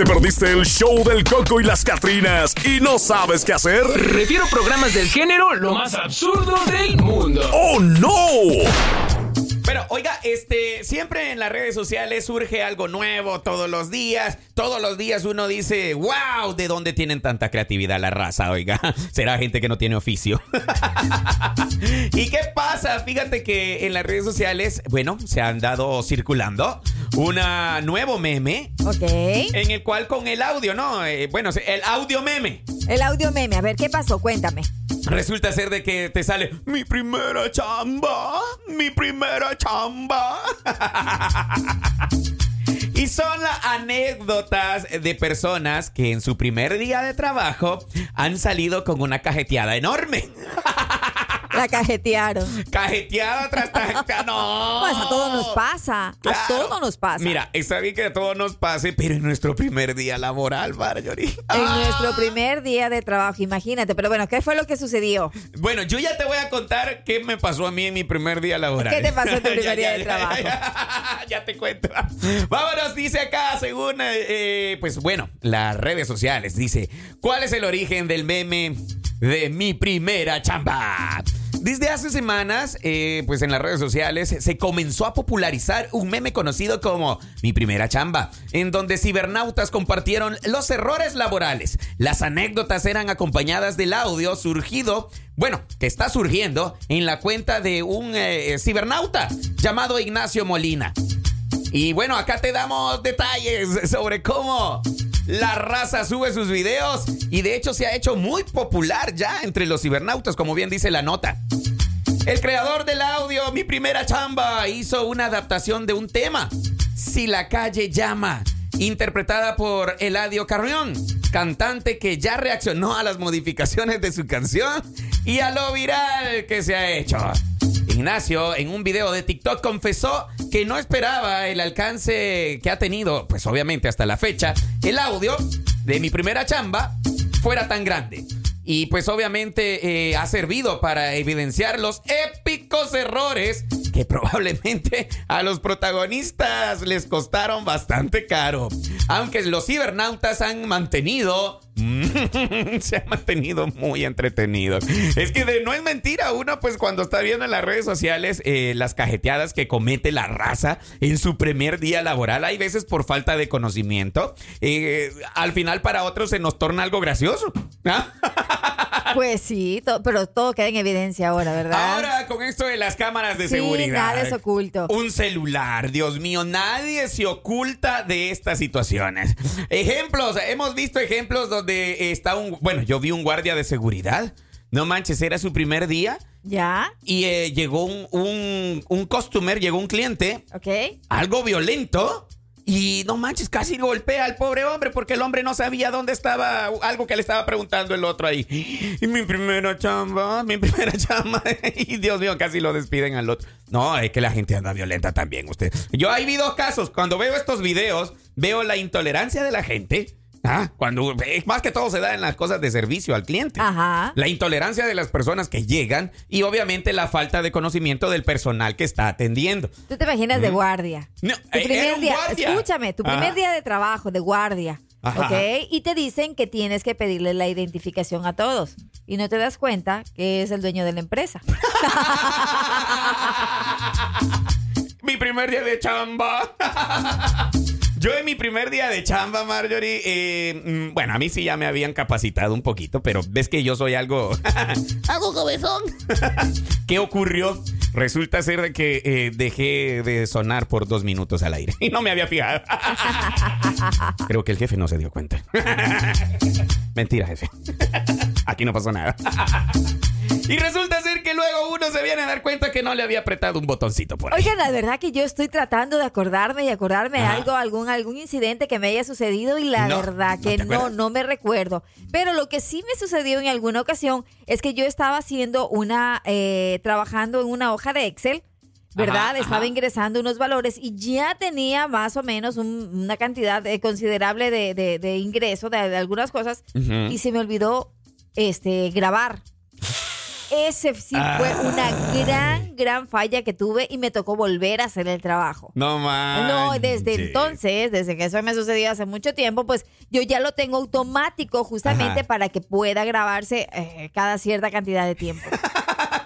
¿Te perdiste el show del Coco y las Catrinas y no sabes qué hacer? Refiero programas del género lo más absurdo del mundo. ¡Oh, no! Pero oiga, este, siempre en las redes sociales surge algo nuevo todos los días. Todos los días uno dice, wow, ¿de dónde tienen tanta creatividad la raza? Oiga, será gente que no tiene oficio. ¿Y qué pasa? Fíjate que en las redes sociales, bueno, se han dado circulando un nuevo meme. Ok. En el cual con el audio, ¿no? Eh, bueno, el audio meme. El audio meme, a ver, ¿qué pasó? Cuéntame. Resulta ser de que te sale mi primera chamba, mi primera chamba. Y son las anécdotas de personas que en su primer día de trabajo han salido con una cajeteada enorme. La cajetearon. Cajeteada tras cajeteada. No. Pues a todos nos pasa. Claro. A todos nos pasa. Mira, está bien que a todos nos pase, pero en nuestro primer día laboral, Marjorie. En nuestro primer día de trabajo, imagínate. Pero bueno, ¿qué fue lo que sucedió? Bueno, yo ya te voy a contar qué me pasó a mí en mi primer día laboral. ¿Qué te pasó en tu primer Ya, día ya, de trabajo? Ya, ya te cuento. Vámonos, dice acá, según, eh, pues bueno, las redes sociales, dice, ¿cuál es el origen del meme de mi primera chamba? Desde hace semanas, eh, pues en las redes sociales se comenzó a popularizar un meme conocido como Mi primera chamba, en donde cibernautas compartieron los errores laborales. Las anécdotas eran acompañadas del audio surgido, bueno, que está surgiendo en la cuenta de un eh, cibernauta llamado Ignacio Molina. Y bueno, acá te damos detalles sobre cómo la raza sube sus videos y de hecho se ha hecho muy popular ya entre los cibernautas, como bien dice la nota. El creador del audio, mi primera chamba, hizo una adaptación de un tema, Si la calle llama, interpretada por Eladio Carrión, cantante que ya reaccionó a las modificaciones de su canción y a lo viral que se ha hecho. Ignacio, en un video de TikTok, confesó que no esperaba el alcance que ha tenido, pues obviamente hasta la fecha, el audio de mi primera chamba fuera tan grande. Y pues obviamente eh, ha servido para evidenciar los épicos errores que probablemente a los protagonistas les costaron bastante caro. Aunque los cibernautas han mantenido... se han mantenido muy entretenidos. Es que de- no es mentira, uno pues cuando está viendo en las redes sociales eh, las cajeteadas que comete la raza en su primer día laboral, hay veces por falta de conocimiento, eh, al final para otros se nos torna algo gracioso. ¿ah? Pues sí, to- pero todo queda en evidencia ahora, ¿verdad? Ahora con esto de las cámaras de Sí, seguridad. nada es oculto. Un celular, Dios mío, nadie se oculta de estas Ejemplos, hemos visto ejemplos donde está un, bueno, yo vi un guardia de seguridad. No manches, era su primer día ¿Ya? y eh, llegó un, un, un customer, llegó un cliente, ¿Ok? algo violento. Y no manches, casi golpea al pobre hombre porque el hombre no sabía dónde estaba algo que le estaba preguntando el otro ahí. Y mi primera chamba, mi primera chamba. Y Dios mío, casi lo despiden al otro. No, es que la gente anda violenta también, usted. Yo ahí vi casos. Cuando veo estos videos, veo la intolerancia de la gente. Ah, cuando eh, más que todo se da en las cosas de servicio al cliente. Ajá. La intolerancia de las personas que llegan y obviamente la falta de conocimiento del personal que está atendiendo. Tú te imaginas de guardia. No, Tu eh, primer era un día, guardia. escúchame, tu primer Ajá. día de trabajo de guardia, Ajá. ¿ok? Y te dicen que tienes que pedirle la identificación a todos. Y no te das cuenta que es el dueño de la empresa. mi primer día de chamba. Yo en mi primer día de chamba, Marjorie, eh, mm, bueno, a mí sí ya me habían capacitado un poquito, pero ves que yo soy algo... algo cabezón. ¿Qué ocurrió? Resulta ser de que eh, dejé de sonar por dos minutos al aire y no me había fijado. Creo que el jefe no se dio cuenta. Mentira, jefe. Aquí no pasó nada. Y resulta ser que luego uno se viene a dar cuenta que no le había apretado un botoncito por ahí. Oigan, la verdad que yo estoy tratando de acordarme y acordarme de Ajá. algo, algún, algún incidente que me haya sucedido y la No, verdad ¿no que no, no me recuerdo. Pero lo que sí me sucedió en alguna ocasión es que yo estaba haciendo una, eh, trabajando en una hoja de Excel. ¿Verdad? Ajá, Estaba ajá. ingresando unos valores y ya tenía más o menos un- una cantidad eh, considerable de, de- de ingreso de, de algunas cosas y se me olvidó este grabar. ese sí fue una gran, gran falla que tuve y me tocó volver a hacer el trabajo. No más. No, desde entonces, desde que eso me sucedió hace mucho tiempo, pues yo ya lo tengo automático justamente Ajá. para que pueda grabarse eh, cada cierta cantidad de tiempo.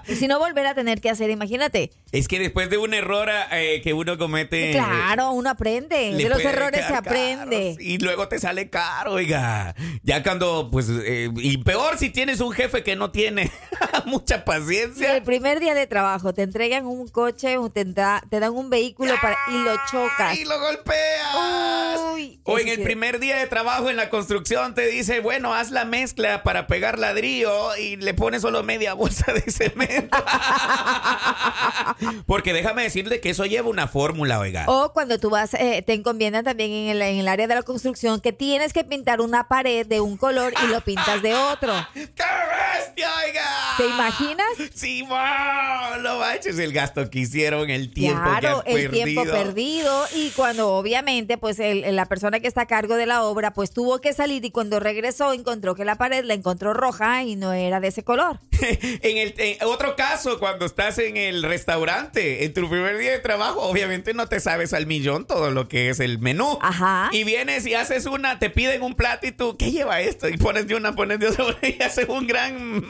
y si no, volver a tener que hacer, imagínate. Es que después de un error eh, que uno comete. Claro, uno aprende. De los errores se aprende. caro, y luego te sale caro, oiga. Ya cuando, pues, eh, y peor si tienes un jefe que no tiene mucha paciencia. el primer día de trabajo te entregan un coche o te, da- te dan un vehículo para, y lo chocas. Y lo golpeas. Uy, o en el primer día de trabajo en la construcción te dice, bueno, haz la mezcla para pegar ladrillo y le pones solo media bolsa de cemento. Porque déjame decirle que eso lleva una fórmula, oiga. O cuando tú vas, eh, te encomiendan también en el, en el área de la construcción que tienes que pintar una pared de un color y lo pintas de otro. ¡Qué bestia, oiga! ¿Te imaginas? Sí, wow, no manches el gasto que hicieron, el tiempo claro, que has el perdido. tiempo perdido y cuando obviamente pues el- la persona que está a cargo de la obra pues tuvo que salir y cuando regresó encontró que la pared la encontró roja y no era de ese color. en el en otro caso, cuando estás en el restaurante, en tu primer día de trabajo, obviamente no te sabes al millón todo lo que es el menú. Ajá. Y vienes y haces una, te piden un plato y tú, ¿qué lleva esto? Y pones de una, pones de otra y haces un gran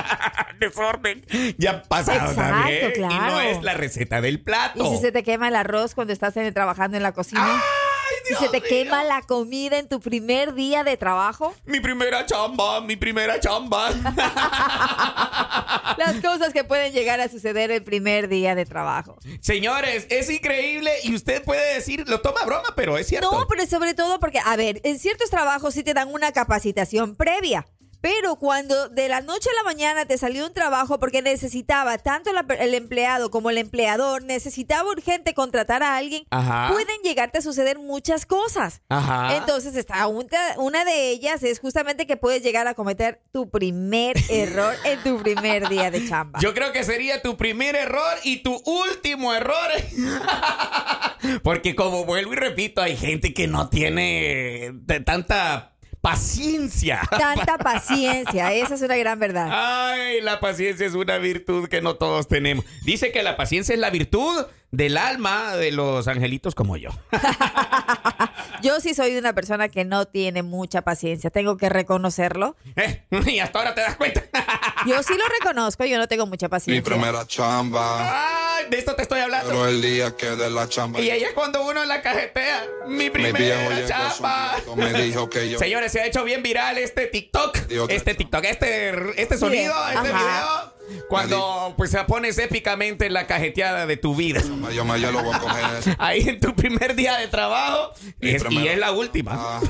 desorden. Ya pasado Exacto, también. Y no claro. es la receta del plato. Y si se te quema el arroz cuando estás en- trabajando en la cocina. ¡Ay, Si Dios se te mío! quema la comida en tu primer día de trabajo. Mi primera chamba, mi primera chamba. Las cosas que pueden llegar a suceder el primer día de trabajo. Señores, es increíble y usted puede decir, lo toma broma, pero es cierto. No, pero sobre todo porque, a ver, en ciertos trabajos sí te dan una capacitación previa. Pero cuando de la noche a la mañana te salió un trabajo porque necesitaba tanto la- el empleado como el empleador, necesitaba urgente contratar a alguien, Ajá. pueden llegarte a suceder muchas cosas. Ajá. Entonces, está un- una de ellas es justamente que puedes llegar a cometer tu primer error en tu primer día de chamba. Yo creo que sería tu primer error y tu último error. Porque como vuelvo y repito, hay gente que no tiene de tanta paciencia. Tanta paciencia, esa es una gran verdad. Ay, la paciencia es una virtud que no todos tenemos. Dice que la paciencia es la virtud del alma de los angelitos como yo. Yo sí soy una persona que no tiene mucha paciencia, tengo que reconocerlo. Eh, Y hasta ahora te das cuenta. Yo sí lo reconozco, yo no tengo mucha Mi paciencia. primera chamba. Ay, de esto te estoy hablando. Pero el día que de la chamba. Y ella es cuando uno la cajetea. Mi primera chapa. me dijo que yo. Señores, se ha hecho bien viral este TikTok. Este TikTok, este, este sonido, Video. este Ajá. video. Cuando pues se pones épicamente la cajeteada de tu vida. Yo yo lo voy a coger. Ahí en tu primer día de trabajo. Mi Es- y es la última. Ah,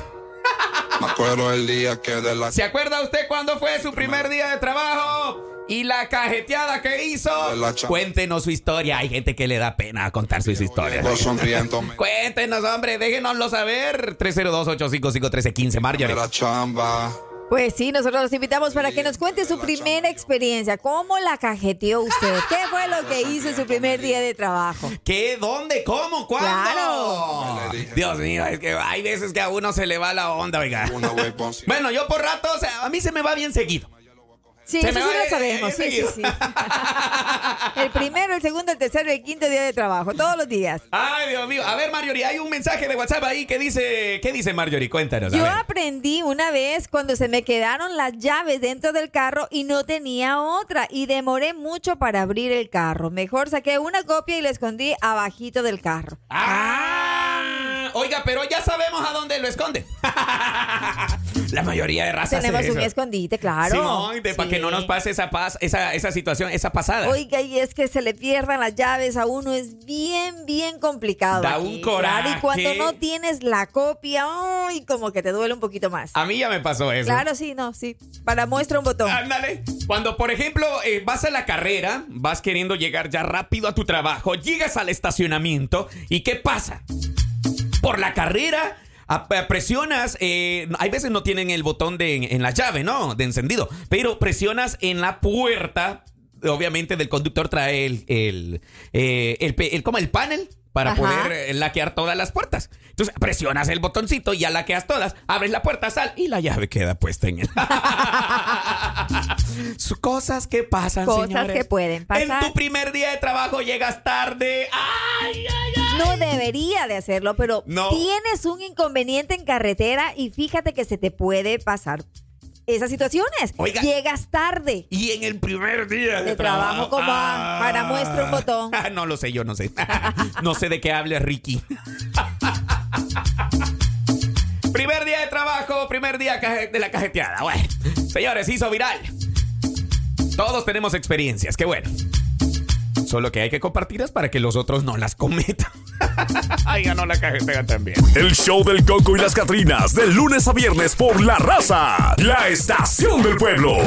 me acuerdo el día que de la ¿Se acuerda usted cuándo fue su primer día de trabajo? Y la cajeteada que hizo. La Cuéntenos su historia. Hay gente que le da pena contar sus historias. Cuéntenos, hombre, déjenoslo saber. 302-855-1315, Marjorie. Primera chamba. Pues sí, nosotros los invitamos para que nos cuente su primera experiencia. ¿Cómo la cajeteó usted? ¿Qué fue lo que hizo en su primer día de trabajo? ¿Qué? ¿Dónde? ¿Cómo? ¿Cuándo? Claro. Dios mío, es que hay veces que a uno se le va la onda, oiga. Bueno, yo por rato, o sea, a mí se me va bien seguido. Sí, eso sí lo sabemos. Sí, sí, sí. El primero, el segundo, el tercero y el quinto día de trabajo, todos los días. Ay, Dios mío. A ver, Marjorie, hay un mensaje de WhatsApp ahí que dice. ¿Qué dice Marjorie? Cuéntanos. Yo aprendí una vez cuando se me quedaron las llaves dentro del carro y no tenía otra y demoré mucho para abrir el carro. Mejor saqué una copia y la escondí abajito del carro. Ah, pero ya sabemos a dónde lo esconde. La mayoría de razas Tenemos un eso. escondite, claro. Simón, de- para Sí. que no nos pase esa paz, esa, esa situación, esa pasada. Oiga, y es que se le pierdan las llaves a uno es bien, bien complicado. Da aquí. un coraje. Claro, y cuando no tienes la copia, ¡ay! como que te duele un poquito más. A mí ya me pasó eso. Claro, sí, no, sí. Para muestra un botón. Ándale. Cuando, por ejemplo, eh, vas a la carrera, vas queriendo llegar ya rápido a tu trabajo, llegas al estacionamiento y ¿qué pasa? Por la carrera presionas, eh, hay veces no tienen el botón de, en la llave, ¿no? De encendido, pero presionas en la puerta. Obviamente del conductor trae el, el, eh, el, el- el panel para Ajá. poder eh, laquear todas las puertas. Entonces presionas el botoncito, ya laqueas todas, abres la puerta, sal y la llave queda puesta en. Su- Cosas que pasan, Cosas señores. que pueden pasar. En tu primer día de trabajo llegas tarde. ¡Ay, ay, ay! No debería de hacerlo, pero No. tienes un inconveniente en carretera y fíjate que se te puede pasar esas situaciones. Oiga. Llegas tarde. Y en el primer día de, De trabajo, ¿cómo va? Para muestra un botón. Ah, No lo sé, yo no sé. no sé de qué hable Ricky. primer día de trabajo, primer día de la cajeteada. Bueno, señores, hizo viral. Todos tenemos experiencias, qué bueno. Solo que hay que compartirlas para que los otros no las cometan. Ay, ganó la cajetea también. El show del Coco y las Catrinas, de lunes a viernes por La Raza, la estación del pueblo.